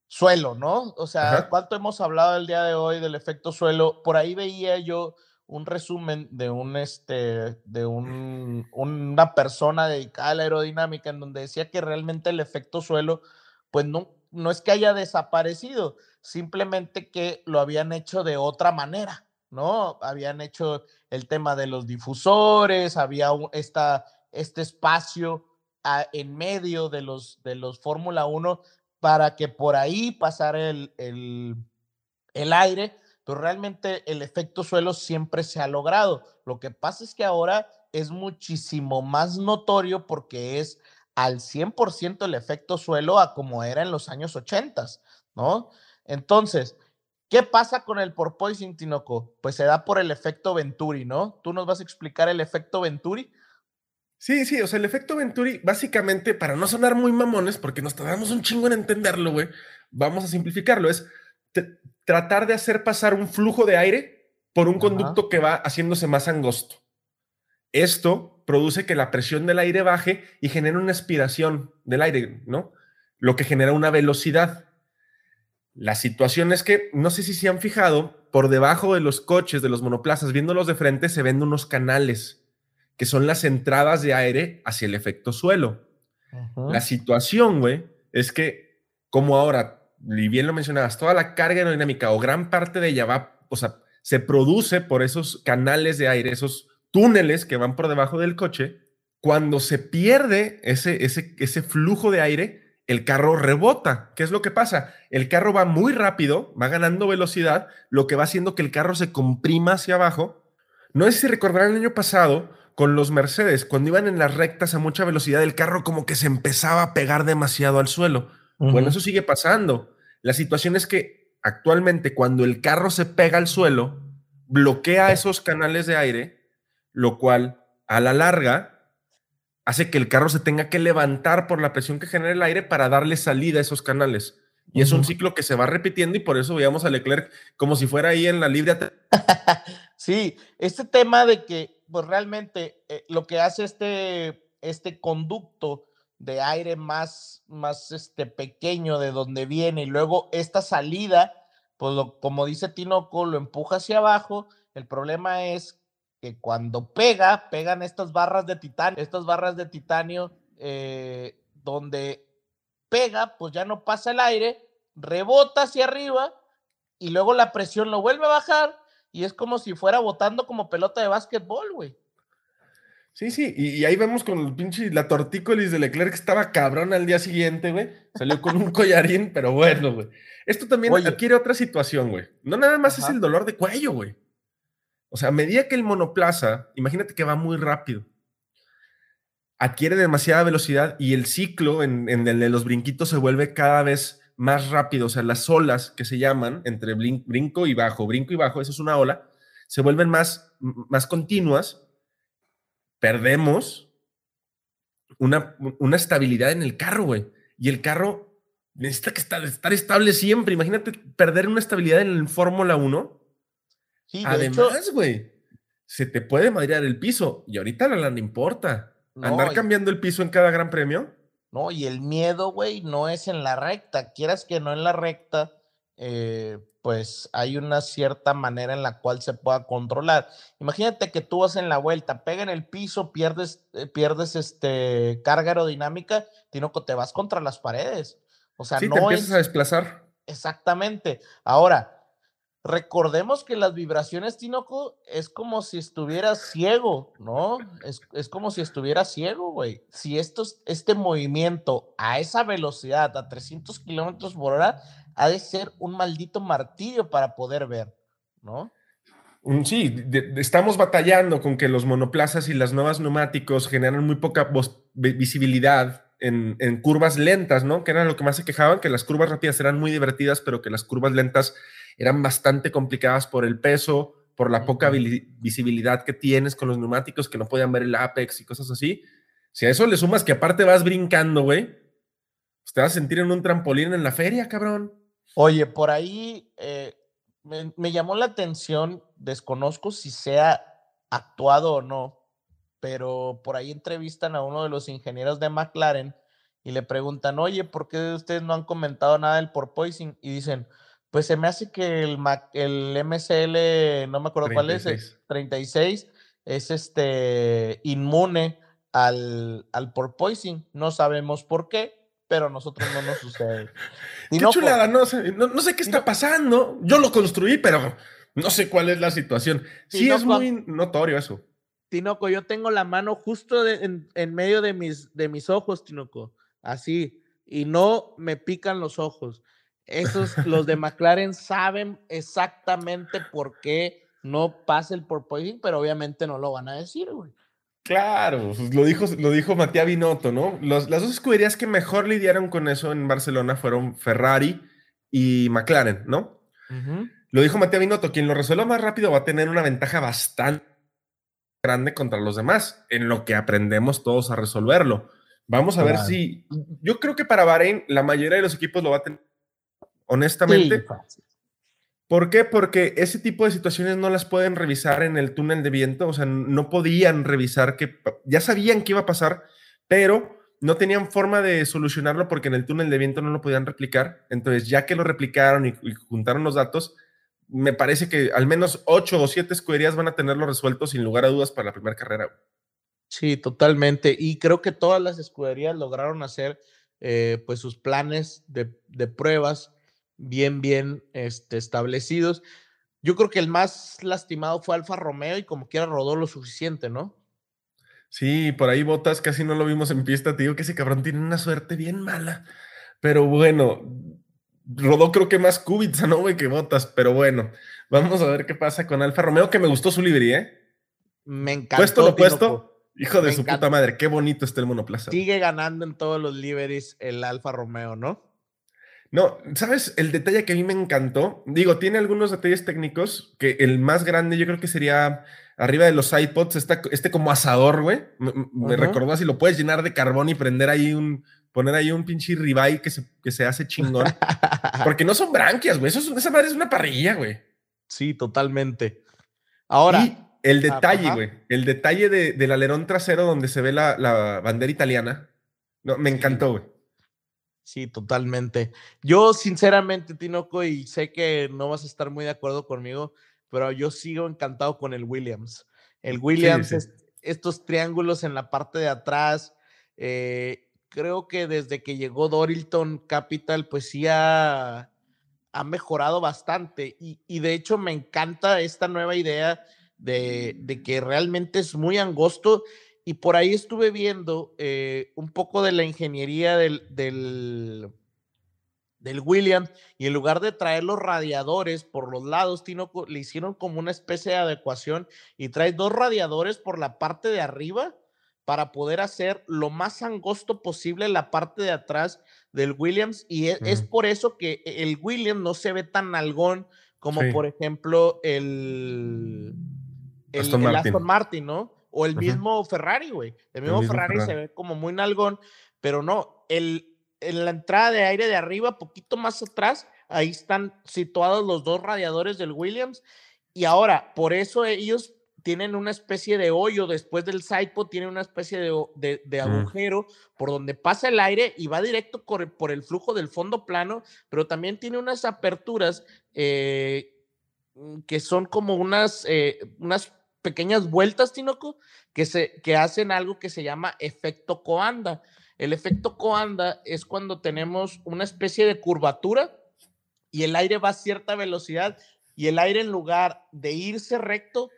suelo, ¿no? O sea, ¿cuánto hemos hablado el día de hoy del efecto suelo? Por ahí veía yo un resumen de un este de un, una persona dedicada a la aerodinámica en donde decía que realmente el efecto suelo pues no, no es que haya desaparecido, simplemente que lo habían hecho de otra manera, ¿no? Habían hecho el tema de los difusores, había esta, este espacio en medio de los, de los Fórmula 1 para que por ahí pasara el, el, el aire, pero realmente el efecto suelo siempre se ha logrado. Lo que pasa es que ahora es muchísimo más notorio porque es al 100% el efecto suelo a como era en los años 80, ¿no? Entonces, ¿qué pasa con el porpoising, Tinoco? Pues se da por el efecto Venturi, ¿no? ¿Tú nos vas a explicar el efecto Venturi? Sí, sí, o sea, el efecto Venturi, básicamente, para no sonar muy mamones, porque nos tardamos un chingo en entenderlo, güey, vamos a simplificarlo, es tratar de hacer pasar un flujo de aire por un conducto que va haciéndose más angosto. Esto produce que la presión del aire baje y genera una aspiración del aire, ¿no? Lo que genera una velocidad. La situación es que, no sé si se han fijado, por debajo de los coches, de los monoplazas, viéndolos de frente, se ven unos canales que son las entradas de aire hacia el efecto suelo. La situación, güey, es que como ahora, y bien lo mencionabas, toda la carga aerodinámica o gran parte de ella va, o sea, se produce por esos canales de aire, esos túneles que van por debajo del coche. Cuando se pierde ese, ese, ese flujo de aire, el carro rebota. ¿Qué es lo que pasa? El carro va muy rápido, va ganando velocidad, lo que va haciendo que el carro se comprima hacia abajo. No sé si recordarán el año pasado con los Mercedes, cuando iban en las rectas a mucha velocidad, el carro como que se empezaba a pegar demasiado al suelo. Bueno, eso sigue pasando. La situación es que actualmente cuando el carro se pega al suelo, bloquea esos canales de aire, lo cual a la larga hace que el carro se tenga que levantar por la presión que genera el aire para darle salida a esos canales. Y es un ciclo que se va repitiendo y por eso veíamos a Leclerc como si fuera ahí en la libre. sí, este tema de que pues realmente eh, lo que hace este, este conducto de aire más, más este, pequeño de donde viene y luego esta salida, pues como dice Tinoco, lo empuja hacia abajo. El problema es que cuando pega, pegan estas barras de titanio, estas barras de titanio eh, donde pega, pues ya no pasa el aire, rebota hacia arriba y luego la presión lo vuelve a bajar y es como si fuera botando como pelota de básquetbol, güey. Sí, sí, y, ahí vemos con el pinche, la tortícolis de Leclerc que estaba cabrón al día siguiente, güey. Salió con un collarín, pero bueno, güey. Esto también adquiere otra situación, güey. No nada más es el dolor de cuello, güey. O sea, a medida que el monoplaza, imagínate que va muy rápido, adquiere demasiada velocidad y el ciclo en, el de los brinquitos se vuelve cada vez más rápido. O sea, las olas que se llaman entre brinco y bajo, brinco y bajo, eso es una ola, se vuelven más, más continuas. Perdemos una, una estabilidad en el carro, güey. Y el carro necesita que estar, estar estable siempre. Imagínate perder una estabilidad en el Fórmula 1 Además, güey, se te puede madrear el piso y ahorita la no importa. Andar cambiando el piso en cada gran premio. No, y el miedo, güey, no es en la recta. Quieras que no en la recta, eh, pues hay una cierta manera en la cual se pueda controlar. Imagínate que tú vas en la vuelta, pega en el piso, pierdes, eh, pierdes este, carga aerodinámica, sino que te vas contra las paredes. O sea, sí, no te empiezas a desplazar. Exactamente. Ahora, Recordemos que las vibraciones, Tinoco, es como si estuvieras ciego, ¿no? Es, como si estuviera ciego, güey. Si este movimiento a esa velocidad, a 300 kilómetros por hora, ha de ser un maldito martirio para poder ver, ¿no? Mm, sí, estamos batallando con que los monoplazas y las nuevas neumáticos generan muy poca visibilidad en, en, curvas lentas, ¿no? Que era lo que más se quejaban, que las curvas rápidas eran muy divertidas, pero que las curvas lentas eran bastante complicadas por el peso, por la poca visibilidad que tienes con los neumáticos, que no podían ver el apex y cosas así. Si a eso le sumas que aparte vas brincando, güey, pues te vas a sentir en un trampolín en la feria, cabrón. Oye, por ahí eh, me, me llamó la atención, desconozco si sea actuado o no, pero por ahí entrevistan a uno de los ingenieros de McLaren y le preguntan, oye, ¿por qué ustedes no han comentado nada del porpoising? Y dicen, pues se me hace que el, el MCL, no me acuerdo cuál es, 36, es este inmune al, al porpoising. No sabemos por qué, pero a nosotros no nos sucede. qué chulada, no sé, no, sé qué está pasando. Yo lo construí, pero no sé cuál es la situación. Sí, es muy notorio eso. Tinoco, yo tengo la mano justo en, en, medio de mis, de mis ojos, Tinoco, así, y no me pican los ojos. Esos, los de McLaren saben exactamente por qué no pasa el porpoising, pero obviamente no lo van a decir, güey. Claro, pues, lo dijo, lo dijo Matías Binotto, ¿no? las dos escuderías que mejor lidiaron con eso en Barcelona fueron Ferrari y McLaren, ¿no? Lo dijo Matías Binotto, quien lo resuelva más rápido va a tener una ventaja bastante grande contra los demás, en lo que aprendemos todos a resolverlo. Vamos a ver si, yo creo que para Bahrein la mayoría de los equipos lo va a tener honestamente. ¿Por qué? Porque ese tipo de situaciones no las pueden revisar en el túnel de viento, o sea, no podían revisar que ya sabían que iba a pasar, pero no tenían forma de solucionarlo porque en el túnel de viento no lo podían replicar. Entonces, ya que lo replicaron y, juntaron los datos, me parece que al menos ocho o siete escuderías van a tenerlo resuelto sin lugar a dudas para la primera carrera. Sí, totalmente. Y creo que todas las escuderías lograron hacer eh, pues sus planes de, pruebas bien, bien este, establecidos. Yo creo que el más lastimado fue Alfa Romeo y como quiera rodó lo suficiente, ¿no? Sí, por ahí Botas casi no lo vimos en pista. Te digo que ese cabrón tiene una suerte bien mala. Pero bueno, rodó creo que más Kubica, ¿no, güey? Que Botas. Pero bueno, vamos a ver qué pasa con Alfa Romeo, que me gustó su librería, ¿eh? Me encantó. Puesto lo puesto. Hijo de su puta madre, qué bonito está el monoplaza. Sigue ganando en todos los liveries el Alfa Romeo, ¿no? No, ¿sabes? El detalle que a mí me encantó, digo, tiene algunos detalles técnicos, que el más grande yo creo que sería arriba de los iPods, este como asador, güey. Me, recordó así, lo puedes llenar de carbón y prender ahí un, poner ahí un pinche ribeye que se, que se hace chingón. Porque no son branquias, güey. Eso esa madre es una parrilla, güey. Sí, totalmente. Ahora, el ah, detalle, güey. El detalle del alerón trasero donde se ve la, bandera italiana. No, me encantó, güey. Sí, totalmente. Yo, sinceramente, Tinoco, y sé que no vas a estar muy de acuerdo conmigo, pero yo sigo encantado con el Williams. El Williams, estos triángulos en la parte de atrás, eh, creo que desde que llegó Dorilton Capital, pues sí ha, mejorado bastante. Y, y, de hecho me encanta esta nueva idea de, que realmente es muy angosto. Y por ahí estuve viendo eh, un poco de la ingeniería del, del, del, Williams y en lugar de traer los radiadores por los lados, le hicieron como una especie de adecuación y trae dos radiadores por la parte de arriba para poder hacer lo más angosto posible la parte de atrás del Williams y e, es, por eso que el Williams no se ve tan algón como por ejemplo el el Aston, Martin. ¿no? O el mismo Ferrari, güey. El mismo, Ferrari, se ve como muy nalgón, pero no, el, en la entrada de aire de arriba, poquito más atrás, ahí están situados los dos radiadores del Williams. Y ahora, por eso ellos tienen una especie de hoyo después del sidepod, tienen una especie de, de, agujero por donde pasa el aire y va directo por, por, el flujo del fondo plano, pero también tiene unas aperturas eh, que son como unas, eh, unas pequeñas vueltas, Tinoco, que, se, que hacen algo que se llama efecto coanda. El efecto coanda es cuando tenemos una especie de curvatura y el aire va a cierta velocidad y el aire en lugar de irse recto,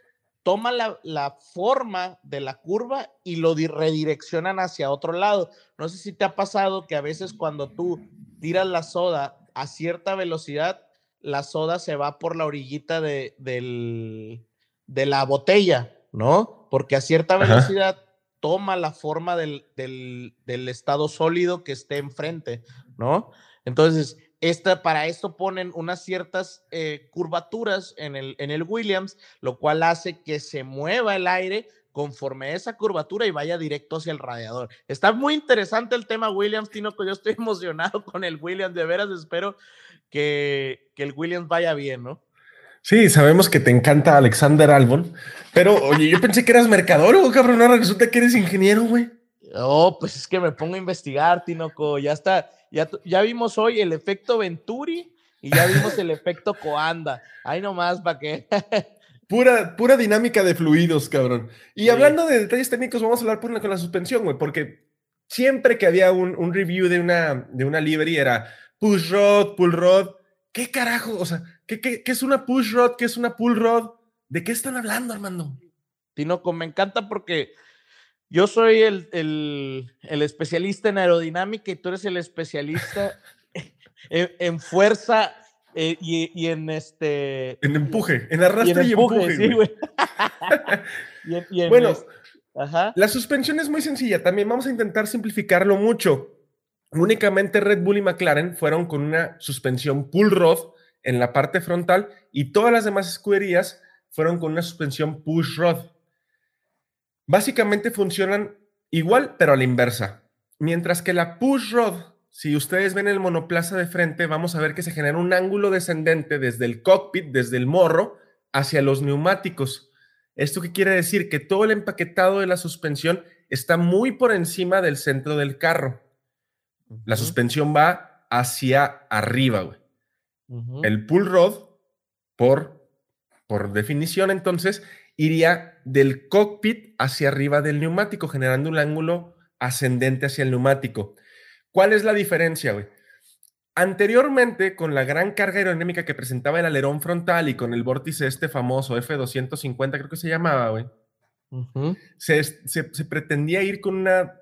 toma la, la forma de la curva y lo redireccionan hacia otro lado. No sé si te ha pasado que a veces cuando tú tiras la soda a cierta velocidad, la soda se va por la orillita de, del, de la botella, ¿no? Porque a cierta velocidad toma la forma del, estado sólido que esté enfrente, ¿no? Entonces, esta, para esto ponen unas ciertas eh, curvaturas en el, en el Williams, lo cual hace que se mueva el aire conforme a esa curvatura y vaya directo hacia el radiador. Está muy interesante el tema Williams, Tino, que yo estoy emocionado con el Williams, de veras espero que, que el Williams vaya bien, ¿no? Sí, sabemos que te encanta Alexander Albon, pero oye, yo pensé que eras mercador, cabrón, ahora resulta que eres ingeniero, güey. Oh, pues es que me pongo a investigar, Tinoco. Ya está, ya, ya vimos hoy el efecto Venturi y ya vimos el efecto Coanda. Ahí nomás, ¿para qué? pura, pura dinámica de fluidos, cabrón. Y hablando de detalles técnicos, vamos a hablar por con la suspensión, güey, porque siempre que había un, un, review de una, de una livery era push rod, pull rod. ¿Qué carajo? O sea, ¿Qué, es una push rod? ¿Qué es una pull rod? ¿De qué están hablando, Armando? Tinoco, me encanta porque yo soy el, especialista en aerodinámica y tú eres el especialista en, fuerza eh, y, en este. En empuje, en arrastre y, empuje. sí, güey. bueno, la suspensión es muy sencilla. También vamos a intentar simplificarlo mucho. Únicamente Red Bull y McLaren fueron con una suspensión pull rod en la parte frontal y todas las demás escuderías fueron con una suspensión push rod. Básicamente funcionan igual, pero a la inversa. Mientras que la push rod, si ustedes ven el monoplaza de frente, vamos a ver que se genera un ángulo descendente desde el cockpit, desde el morro, hacia los neumáticos. ¿Esto qué quiere decir? Que todo el empaquetado de la suspensión está muy por encima del centro del carro. La suspensión va hacia arriba, güey. El pull rod, por, por definición, entonces, iría del cockpit hacia arriba del neumático, generando un ángulo ascendente hacia el neumático. ¿Cuál es la diferencia, güey? Anteriormente, con la gran carga aerodinámica que presentaba el alerón frontal y con el vórtice este famoso F250, creo que se llamaba, güey, se, se, pretendía ir con una,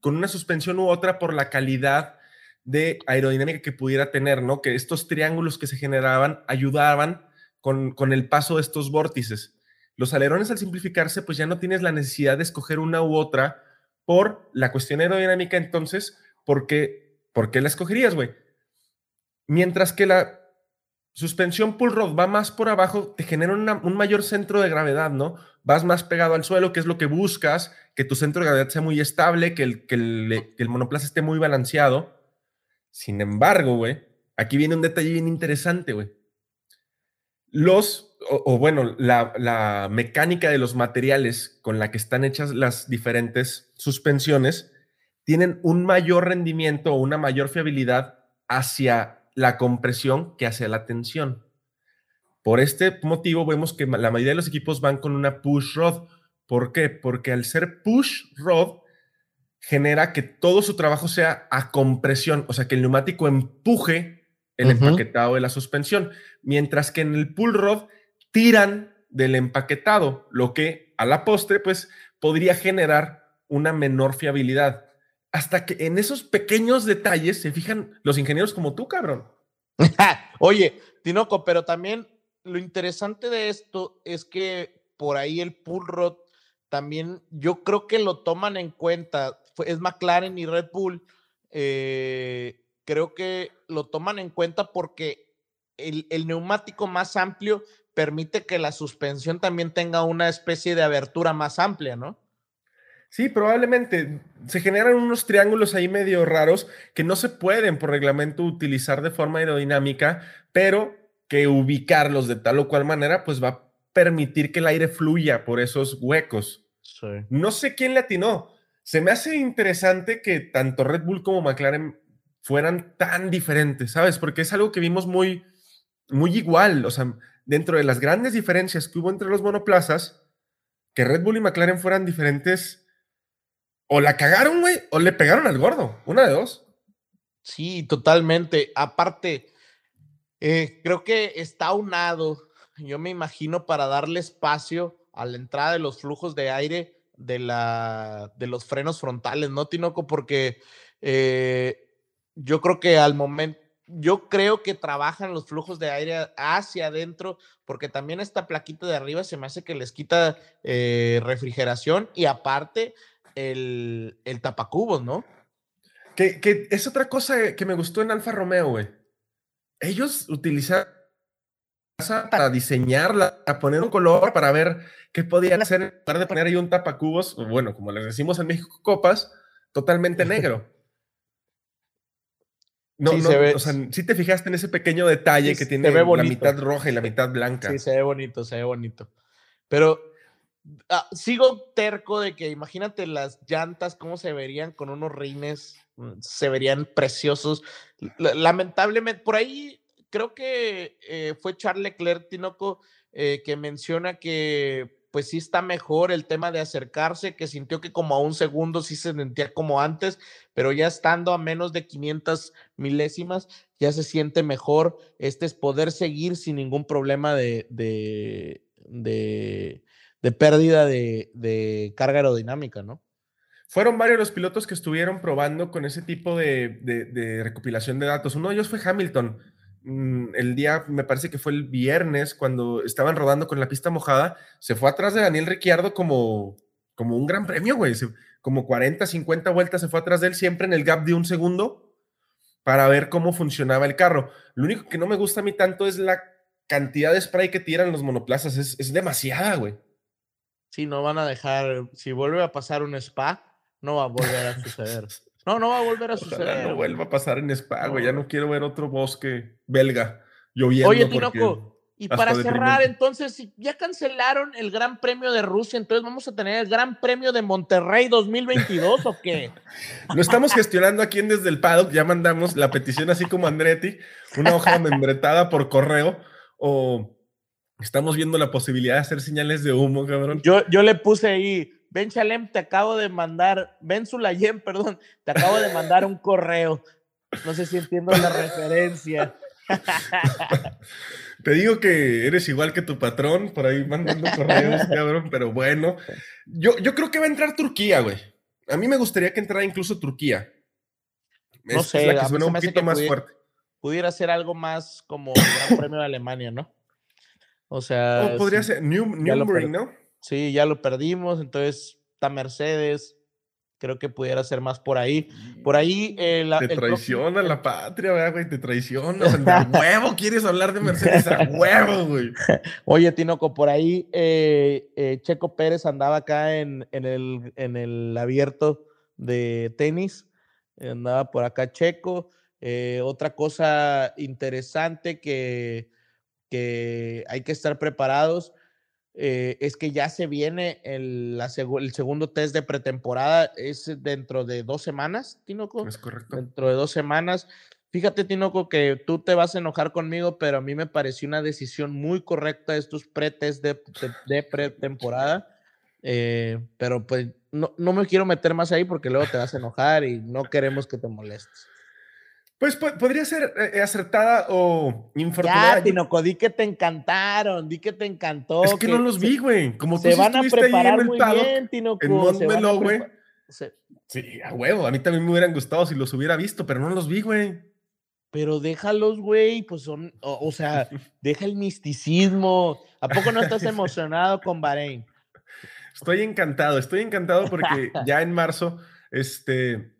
con una suspensión u otra por la calidad de aerodinámica que pudiera tener, ¿no? Que estos triángulos que se generaban ayudaban con, con el paso de estos vórtices. Los alerones al simplificarse, pues ya no tienes la necesidad de escoger una u otra por la cuestión aerodinámica, entonces, ¿por qué, ¿por qué la escogerías, güey? Mientras que la suspensión pull rod va más por abajo, te genera un mayor centro de gravedad, ¿no? Vas más pegado al suelo, que es lo que buscas, que tu centro de gravedad sea muy estable, que el, que el, que el monoplaza esté muy balanceado. Sin embargo, güey, aquí viene un detalle bien interesante, güey. Los o, bueno, la, mecánica de los materiales con la que están hechas las diferentes suspensiones tienen un mayor rendimiento o una mayor fiabilidad hacia la compresión que hacia la tensión. Por este motivo vemos que la mayoría de los equipos van con una push rod. ¿Por qué? Porque al ser push rod genera que todo su trabajo sea a compresión, o sea, que el neumático empuje el empaquetado de la suspensión, mientras que en el pull rod tiran del empaquetado, lo que a la postre pues podría generar una menor fiabilidad. Hasta que en esos pequeños detalles se fijan los ingenieros como tú, cabrón. Oye, Tinoco, pero también lo interesante de esto es que por ahí el pull rod también yo creo que lo toman en cuenta. Es McLaren y Red Bull. Eh, creo que lo toman en cuenta porque el, el, neumático más amplio permite que la suspensión también tenga una especie de abertura más amplia, ¿no? Sí, probablemente. Se generan unos triángulos ahí medio raros que no se pueden por reglamento utilizar de forma aerodinámica, pero que ubicarlos de tal o cual manera, pues va a permitir que el aire fluya por esos huecos. No sé quién le atinó. Se me hace interesante que tanto Red Bull como McLaren fueran tan diferentes, ¿sabes? Porque es algo que vimos muy, muy igual. O sea, dentro de las grandes diferencias que hubo entre los monoplazas, que Red Bull y McLaren fueran diferentes, o la cagaron, güey, o le pegaron al gordo, una de dos. Sí, totalmente. Aparte, eh, creo que está unado, yo me imagino, para darle espacio a la entrada de los flujos de aire de, la, de los frenos frontales, ¿no, Tinoco? Porque eh, yo creo que al momento, yo creo que trabajan los flujos de aire hacia adentro, porque también esta plaquita de arriba se me hace que les quita eh, refrigeración y aparte el, el tapacubos, ¿no? Que, que, es otra cosa que me gustó en Alfa Romeo, güey. Ellos utilizan para diseñarla, a poner un color, para ver qué podían hacer, en lugar de poner ahí un tapacubos, bueno, como les decimos en México, copas, totalmente negro. No, sí, no, se ve, o sea, sí te fijaste en ese pequeño detalle que tiene la mitad roja y la mitad blanca. Sí, se ve bonito, se ve bonito. Pero ah, sigo terco de que imagínate las llantas, cómo se verían con unos rines, mm, se verían preciosos. Lamentablemente, por ahí creo que eh, fue Charles Leclerc, Tinoco, eh, que menciona que pues sí está mejor el tema de acercarse, que sintió que como a un segundo sí se sentía como antes, pero ya estando a menos de 500 milésimas, ya se siente mejor. Este es poder seguir sin ningún problema de, de, de, pérdida de, de, carga aerodinámica, ¿no? Fueron varios los pilotos que estuvieron probando con ese tipo de, recopilación de datos. Uno de ellos fue Hamilton el día, me parece que fue el viernes, cuando estaban rodando con la pista mojada, se fue atrás de Daniel Ricciardo como, como un gran premio, güey. como 40, 50 vueltas se fue atrás de él, siempre en el gap de un segundo, para ver cómo funcionaba el carro. Lo único que no me gusta a mí tanto es la cantidad de spray que tiran los monoplazas. Es, es demasiada, güey. Sí, no van a dejar, si vuelve a pasar un spa, no va a volver a suceder. No, no va a volver a suceder. no vuelva a pasar en Spa, güey. Ya no quiero ver otro bosque belga lloviendo. Oye, Tinoco, y para cerrar, entonces, ya cancelaron el Gran Premio de Rusia, entonces vamos a tener el Gran Premio de Monterrey 2022 o qué? Lo estamos gestionando aquí en Desde el Paddock. Ya mandamos la petición, así como Andretti, una hoja membretada por correo o Estamos viendo la posibilidad de hacer señales de humo, cabrón. Yo, yo le puse ahí, Ben Chalem, te acabo de mandar, Ben Sulayem, perdón, te acabo de mandar un correo. No sé si entiendo la referencia. Te digo que eres igual que tu patrón, por ahí mandando correos, cabrón, pero bueno. Yo, yo creo que va a entrar Turquía, güey. A mí me gustaría que entrara incluso Turquía. No Es- sé, es la que suena un poquito más pudi- fuerte. Pudiera ser algo más como el Gran Premio de Alemania, ¿no? O sea, O podría sí, ser New, perdí. ¿no? Sí, ya lo perdimos, entonces está Mercedes, creo que pudiera ser más por ahí. Por ahí eh, la- Te el próximo- traiciona la patria, ¿verdad, güey, te traiciona. A huevo quieres hablar de Mercedes a huevo, güey. Oye, Tinoco, por ahí eh, eh, Checo Pérez andaba acá en, en el, en el abierto de tenis. Andaba por acá Checo. Eh, otra cosa interesante que, que hay que estar preparados eh, es que ya se viene el, la segu- el segundo test de pretemporada. Es dentro de dos semanas, Tinoco Es correcto. dentro de dos semanas. Fíjate, Tinoco, que tú te vas a enojar conmigo, pero a mí me pareció una decisión muy correcta estos pretest de, de, de pretemporada. Eh, pero pues no, no me quiero meter más ahí porque luego te vas a enojar y no queremos que te molestes. Pues po- podría ser eh, acertada o infortunada. Ya, Tinoco, di que te encantaron, di que te encantó. es que, no los se- vi, güey. Como tú Se sí van a estuviste ahí en el paddock, bien, Tinoco. en Montmeló, güey. se- Sí, a huevo. A mí también me hubieran gustado si los hubiera visto, pero no los vi, güey. Pero déjalos, güey, pues son, o, o sea, deja el misticismo. ¿A poco no estás emocionado con Bahrein? Estoy encantado, estoy encantado porque ya en marzo, este,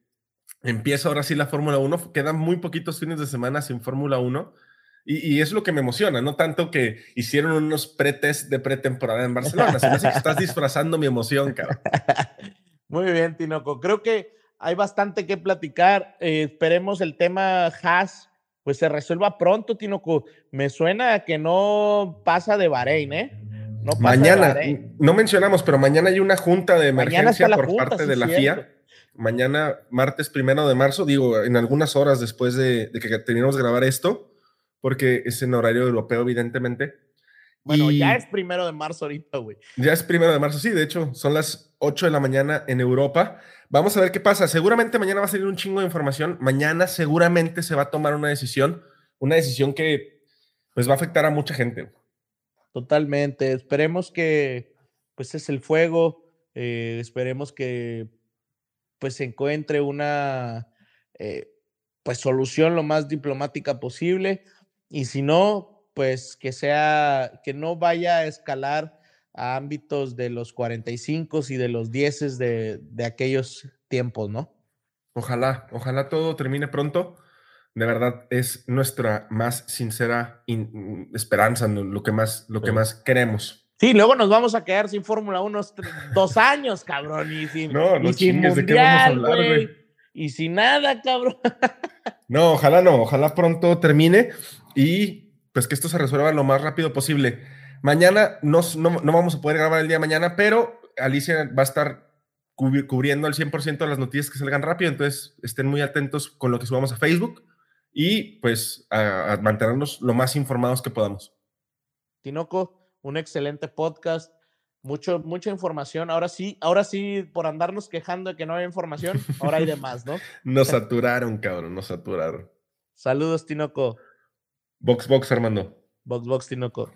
empieza ahora sí la Fórmula 1. Quedan muy poquitos fines de semana sin Fórmula 1. Y, y es lo que me emociona, no tanto que hicieron unos pretest de pretemporada en Barcelona, sino que estás disfrazando mi emoción, cabrón. Muy bien, Tinoco. Creo que hay bastante que platicar. Eh, esperemos el tema Haas pues se resuelva pronto, Tinoco. Me suena a que no pasa de Bahrein, ¿eh? No pasa de Mañana, Bahrein. no mencionamos, pero mañana hay una junta de emergencia por junta, parte sí, de la cierto. FIA. Mañana, martes primero de marzo, digo, en algunas horas después de, de que de grabar esto, porque es en horario europeo, evidentemente. Bueno, Y ya es primero de marzo ahorita, güey. ya es primero de marzo, sí, de hecho, son las 8 de la mañana en Europa. Vamos a ver qué pasa. Seguramente mañana va a salir un chingo de información. Mañana seguramente se va a tomar una decisión, una decisión que pues va a afectar a mucha gente. Totalmente. Esperemos que pues es el fuego. eh, esperemos que pues se encuentre una eh, pues solución lo más diplomática posible. Y si no, pues que sea, que no vaya a escalar a ámbitos de los 45 y de los 10 de, de aquellos tiempos, ¿no? Ojalá, ojalá todo termine pronto. De verdad, es nuestra más sincera in- esperanza, lo que más, lo que más queremos. Sí, luego nos vamos a quedar sin Fórmula 1 unos tre- dos años, cabrón, y sin, No, no y sin chingues, ¿de qué vamos a mundial, hablar, güey? güey, Y sin nada, cabrón. No, ojalá no, ojalá pronto termine y pues que esto se resuelva lo más rápido posible. Mañana no, no, no vamos a poder grabar el día de mañana, pero Alicia va a estar cubri- cubriendo al 100% de las noticias que salgan rápido, entonces estén muy atentos con lo que subamos a Facebook y pues a, a mantenernos lo más informados que podamos. Tinoco, un excelente podcast. Mucho, mucha información. Ahora sí, ahora sí, por andarnos quejando de que no hay información, ahora hay de más, ¿no? Nos saturaron, cabrón, nos saturaron. Saludos, Tinoco. Box, box, Armando. Box, box, Tinoco.